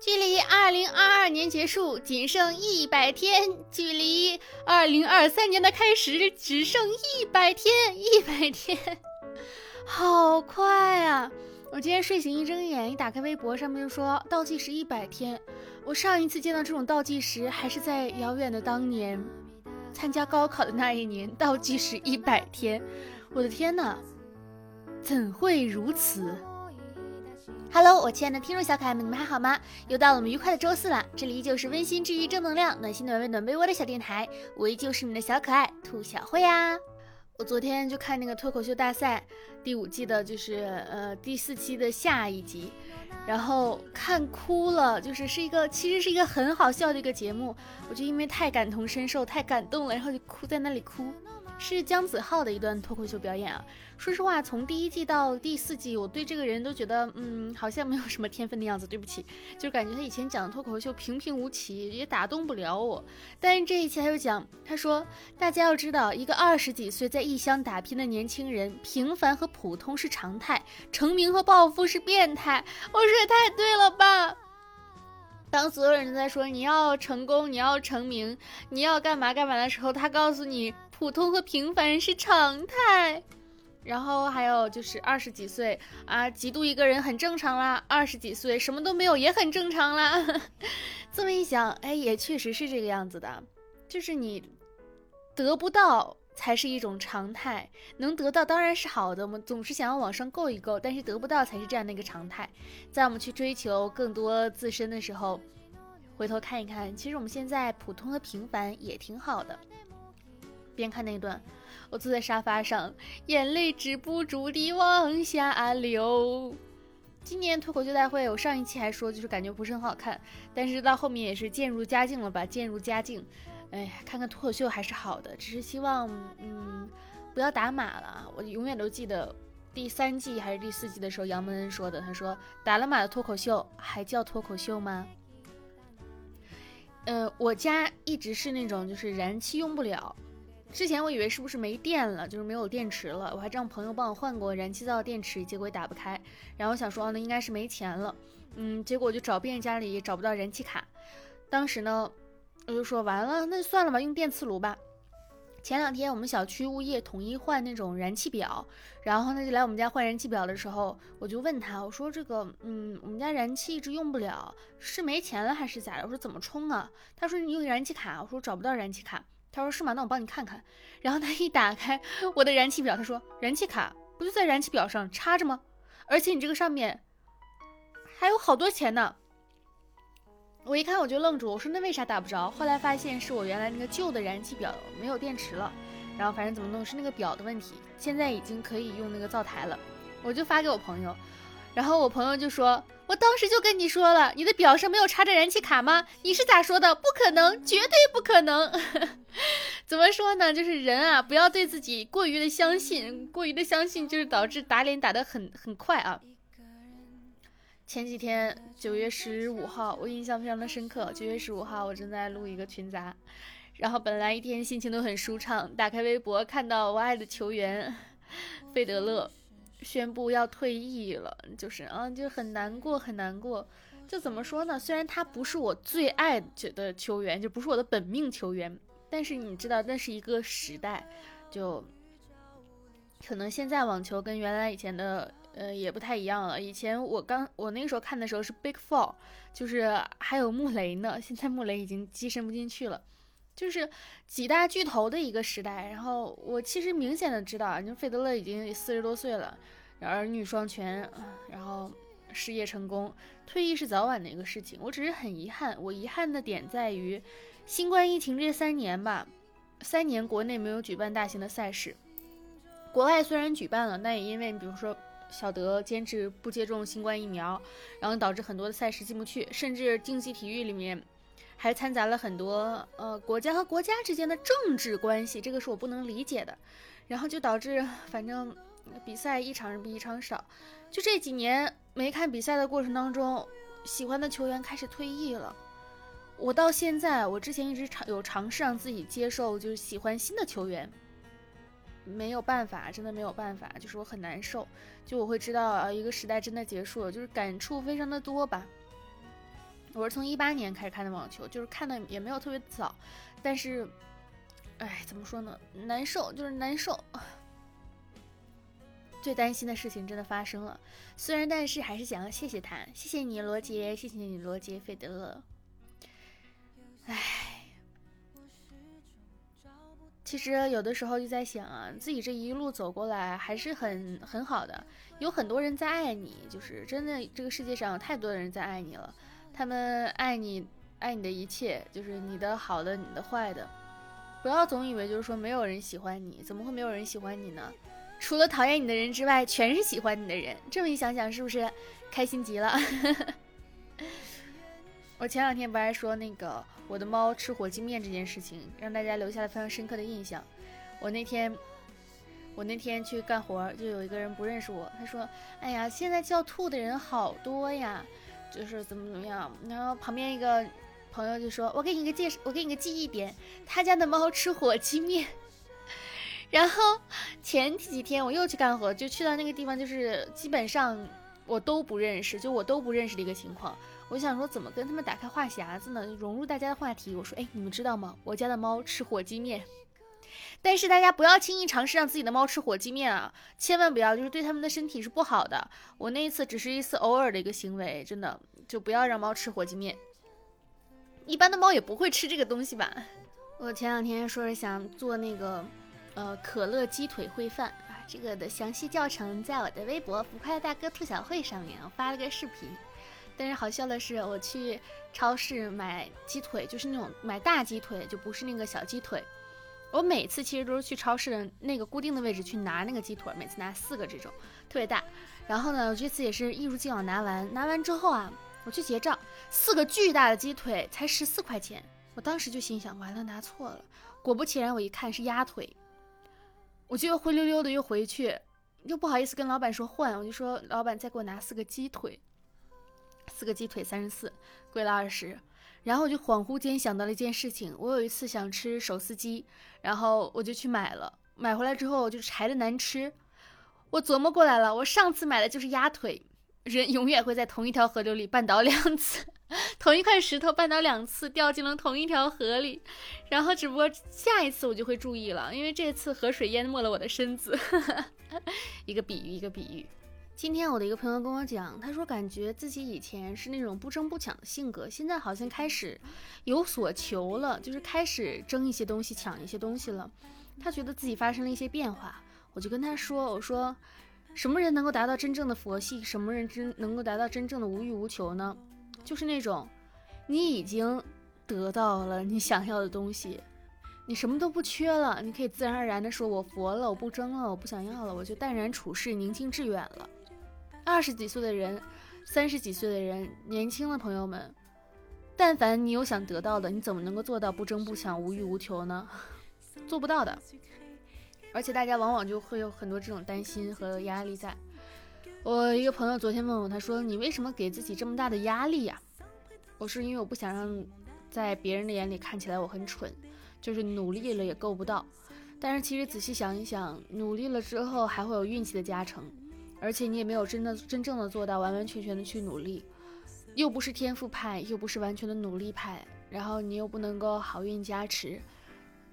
距离二零二二年结束仅剩一百天，距离二零二三年的开始只剩一百天，一百天，好快啊！我今天睡醒一睁眼，一打开微博，上面就说倒计时一百天。我上一次见到这种倒计时，还是在遥远的当年，参加高考的那一年，倒计时一百天。我的天哪，怎会如此？Hello，我亲爱的听众小可爱们，你们还好吗？又到了我们愉快的周四了，这里依旧是温馨治愈、正能量、暖心暖胃暖被窝的小电台，我依旧是你们的小可爱兔小慧啊。我昨天就看那个脱口秀大赛第五季的，就是呃第四期的下一集，然后看哭了，就是是一个其实是一个很好笑的一个节目，我就因为太感同身受、太感动了，然后就哭在那里哭。是姜子浩的一段脱口秀表演啊！说实话，从第一季到第四季，我对这个人都觉得，嗯，好像没有什么天分的样子。对不起，就感觉他以前讲的脱口秀平平无奇，也打动不了我。但是这一期他又讲，他说大家要知道，一个二十几岁在异乡打拼的年轻人，平凡和普通是常态，成名和暴富是变态。我说也太对了吧！当所有人都在说你要成功，你要成名，你要干嘛干嘛的时候，他告诉你。普通和平凡是常态，然后还有就是二十几岁啊，嫉妒一个人很正常啦。二十几岁什么都没有也很正常啦。这么一想，哎，也确实是这个样子的，就是你得不到才是一种常态，能得到当然是好的。我们总是想要往上够一够，但是得不到才是这样的一个常态。在我们去追求更多自身的时候，回头看一看，其实我们现在普通和平凡也挺好的。边看那段，我坐在沙发上，眼泪止不住地往下流。今年脱口秀大会，我上一期还说就是感觉不是很好看，但是到后面也是渐入佳境了吧？渐入佳境，哎呀，看看脱口秀还是好的，只是希望嗯不要打码了。我永远都记得第三季还是第四季的时候，杨蒙恩说的，他说打了码的脱口秀还叫脱口秀吗？呃，我家一直是那种就是燃气用不了。之前我以为是不是没电了，就是没有电池了，我还让朋友帮我换过燃气灶电池，结果也打不开。然后想说，那应该是没钱了，嗯，结果就找遍家里也找不到燃气卡。当时呢，我就说完了，那就算了吧，用电磁炉吧。前两天我们小区物业统一换那种燃气表，然后呢就来我们家换燃气表的时候，我就问他，我说这个，嗯，我们家燃气一直用不了，是没钱了还是咋的？我说怎么充啊？他说你用燃气卡，我说找不到燃气卡。他说是吗？那我帮你看看。然后他一打开 我的燃气表，他说燃气卡不就在燃气表上插着吗？而且你这个上面还有好多钱呢。我一看我就愣住，我说那为啥打不着？后来发现是我原来那个旧的燃气表没有电池了。然后反正怎么弄是那个表的问题。现在已经可以用那个灶台了，我就发给我朋友。然后我朋友就说。我当时就跟你说了，你的表上没有插着燃气卡吗？你是咋说的？不可能，绝对不可能。怎么说呢？就是人啊，不要对自己过于的相信，过于的相信就是导致打脸打得很很快啊。前几天九月十五号，我印象非常的深刻。九月十五号，我正在录一个群杂，然后本来一天心情都很舒畅，打开微博看到我爱的球员费德勒。宣布要退役了，就是啊，就很难过，很难过。就怎么说呢？虽然他不是我最爱的球员，就不是我的本命球员，但是你知道，那是一个时代，就可能现在网球跟原来以前的呃也不太一样了。以前我刚我那个时候看的时候是 Big Four，就是还有穆雷呢，现在穆雷已经跻身不进去了。就是几大巨头的一个时代，然后我其实明显的知道，你费德勒已经四十多岁了，儿女双全，然后事业成功，退役是早晚的一个事情。我只是很遗憾，我遗憾的点在于，新冠疫情这三年吧，三年国内没有举办大型的赛事，国外虽然举办了，但也因为比如说小德坚持不接种新冠疫苗，然后导致很多的赛事进不去，甚至竞技体育里面。还掺杂了很多呃国家和国家之间的政治关系，这个是我不能理解的，然后就导致反正比赛一场比一场少，就这几年没看比赛的过程当中，喜欢的球员开始退役了。我到现在，我之前一直尝有尝试让自己接受，就是喜欢新的球员，没有办法，真的没有办法，就是我很难受，就我会知道啊，一个时代真的结束了，就是感触非常的多吧。我是从一八年开始看的网球，就是看的也没有特别早，但是，哎，怎么说呢？难受就是难受。最担心的事情真的发生了，虽然但是还是想要谢谢他，谢谢你罗杰，谢谢你罗杰费德勒。唉，其实有的时候就在想啊，自己这一路走过来还是很很好的，有很多人在爱你，就是真的这个世界上有太多的人在爱你了，他们爱你爱你的一切，就是你的好的，你的坏的，不要总以为就是说没有人喜欢你，怎么会没有人喜欢你呢？除了讨厌你的人之外，全是喜欢你的人。这么一想想，是不是开心极了？我前两天不还说那个我的猫吃火鸡面这件事情，让大家留下了非常深刻的印象。我那天，我那天去干活，就有一个人不认识我，他说：“哎呀，现在叫兔的人好多呀，就是怎么怎么样。”然后旁边一个朋友就说：“我给你个介绍，我给你个记忆点，他家的猫吃火鸡面。”然后前几天我又去干活，就去到那个地方，就是基本上我都不认识，就我都不认识的一个情况。我想说怎么跟他们打开话匣子呢？融入大家的话题。我说，哎，你们知道吗？我家的猫吃火鸡面。但是大家不要轻易尝试让自己的猫吃火鸡面啊，千万不要，就是对它们的身体是不好的。我那一次只是一次偶尔的一个行为，真的就不要让猫吃火鸡面。一般的猫也不会吃这个东西吧？我前两天说是想做那个。呃，可乐鸡腿烩饭啊，这个的详细教程在我的微博“不快乐大哥兔小慧”上面，我发了个视频。但是好笑的是，我去超市买鸡腿，就是那种买大鸡腿，就不是那个小鸡腿。我每次其实都是去超市的那个固定的位置去拿那个鸡腿，每次拿四个这种，特别大。然后呢，我这次也是一如既往拿完，拿完之后啊，我去结账，四个巨大的鸡腿才十四块钱。我当时就心想，完了，拿错了。果不其然，我一看是鸭腿。我就又灰溜溜的又回去，又不好意思跟老板说换，我就说老板再给我拿四个鸡腿，四个鸡腿三十四，贵了二十。然后我就恍惚间想到了一件事情，我有一次想吃手撕鸡，然后我就去买了，买回来之后我就柴的难吃。我琢磨过来了，我上次买的就是鸭腿，人永远会在同一条河流里绊倒两次。同一块石头绊倒两次，掉进了同一条河里，然后只不过下一次我就会注意了，因为这次河水淹没了我的身子。一个比喻，一个比喻。今天我的一个朋友跟我讲，他说感觉自己以前是那种不争不抢的性格，现在好像开始有所求了，就是开始争一些东西，抢一些东西了。他觉得自己发生了一些变化，我就跟他说，我说什么人能够达到真正的佛系？什么人真能够达到真正的无欲无求呢？就是那种，你已经得到了你想要的东西，你什么都不缺了，你可以自然而然的说：“我佛了，我不争了，我不想要了，我就淡然处世，宁静致远了。”二十几岁的人，三十几岁的人，年轻的朋友们，但凡你有想得到的，你怎么能够做到不争不抢、无欲无求呢？做不到的。而且大家往往就会有很多这种担心和压力在。我一个朋友昨天问我，他说：“你为什么给自己这么大的压力呀？”我说：“因为我不想让在别人的眼里看起来我很蠢，就是努力了也够不到。但是其实仔细想一想，努力了之后还会有运气的加成，而且你也没有真的真正的做到完完全全的去努力，又不是天赋派，又不是完全的努力派，然后你又不能够好运加持，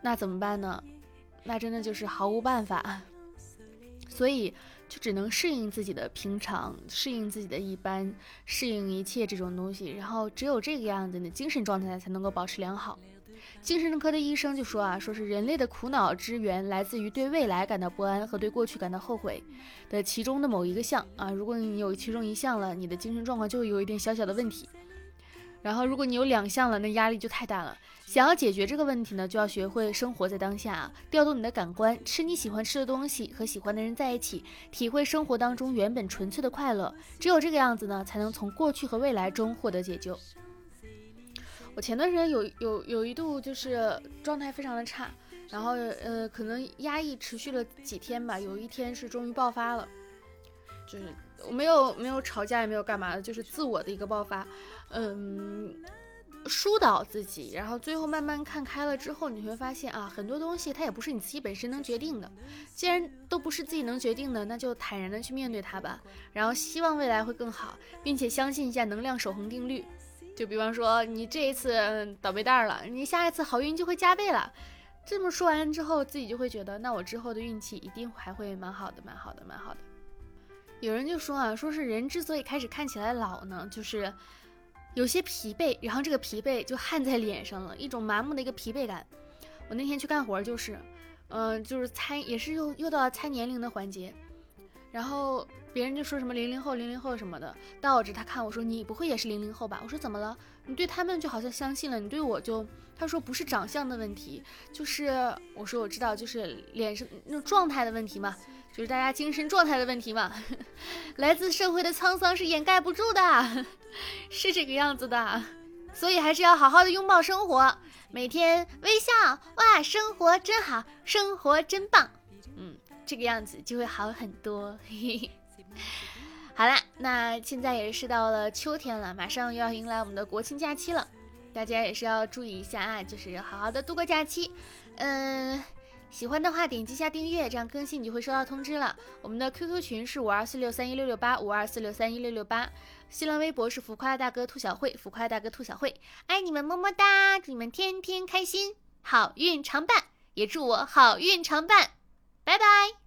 那怎么办呢？那真的就是毫无办法。所以。”就只能适应自己的平常，适应自己的一般，适应一切这种东西，然后只有这个样子，你的精神状态才能够保持良好。精神科的医生就说啊，说是人类的苦恼之源来自于对未来感到不安和对过去感到后悔的其中的某一个项啊，如果你有其中一项了，你的精神状况就会有一点小小的问题。然后，如果你有两项了，那压力就太大了。想要解决这个问题呢，就要学会生活在当下，调动你的感官，吃你喜欢吃的东西，和喜欢的人在一起，体会生活当中原本纯粹的快乐。只有这个样子呢，才能从过去和未来中获得解救。我前段时间有有有一度就是状态非常的差，然后呃，可能压抑持续了几天吧，有一天是终于爆发了，就是我没有没有吵架，也没有干嘛的，就是自我的一个爆发。嗯，疏导自己，然后最后慢慢看开了之后，你会发现啊，很多东西它也不是你自己本身能决定的。既然都不是自己能决定的，那就坦然的去面对它吧。然后希望未来会更好，并且相信一下能量守恒定律。就比方说你这一次倒霉蛋了，你下一次好运就会加倍了。这么说完之后，自己就会觉得，那我之后的运气一定还会蛮好的，蛮好的，蛮好的。有人就说啊，说是人之所以开始看起来老呢，就是有些疲惫，然后这个疲惫就焊在脸上了，一种麻木的一个疲惫感。我那天去干活就是，嗯，就是猜，也是又又到猜年龄的环节，然后别人就说什么零零后、零零后什么的，倒着他看我说你不会也是零零后吧？我说怎么了？你对他们就好像相信了，你对我就。他说不是长相的问题，就是我说我知道，就是脸上那种状态的问题嘛，就是大家精神状态的问题嘛。来自社会的沧桑是掩盖不住的，是这个样子的，所以还是要好好的拥抱生活，每天微笑，哇，生活真好，生活真棒，嗯，这个样子就会好很多。嘿 嘿 好啦，那现在也是到了秋天了，马上又要迎来我们的国庆假期了。大家也是要注意一下啊，就是好好的度过假期。嗯，喜欢的话点击一下订阅，这样更新你就会收到通知了。我们的 QQ 群是五二四六三一六六八五二四六三一六六八，新浪微博是浮夸大哥兔小慧，浮夸大哥兔小慧，爱你们么么哒，祝你们天天开心，好运常伴，也祝我好运常伴，拜拜。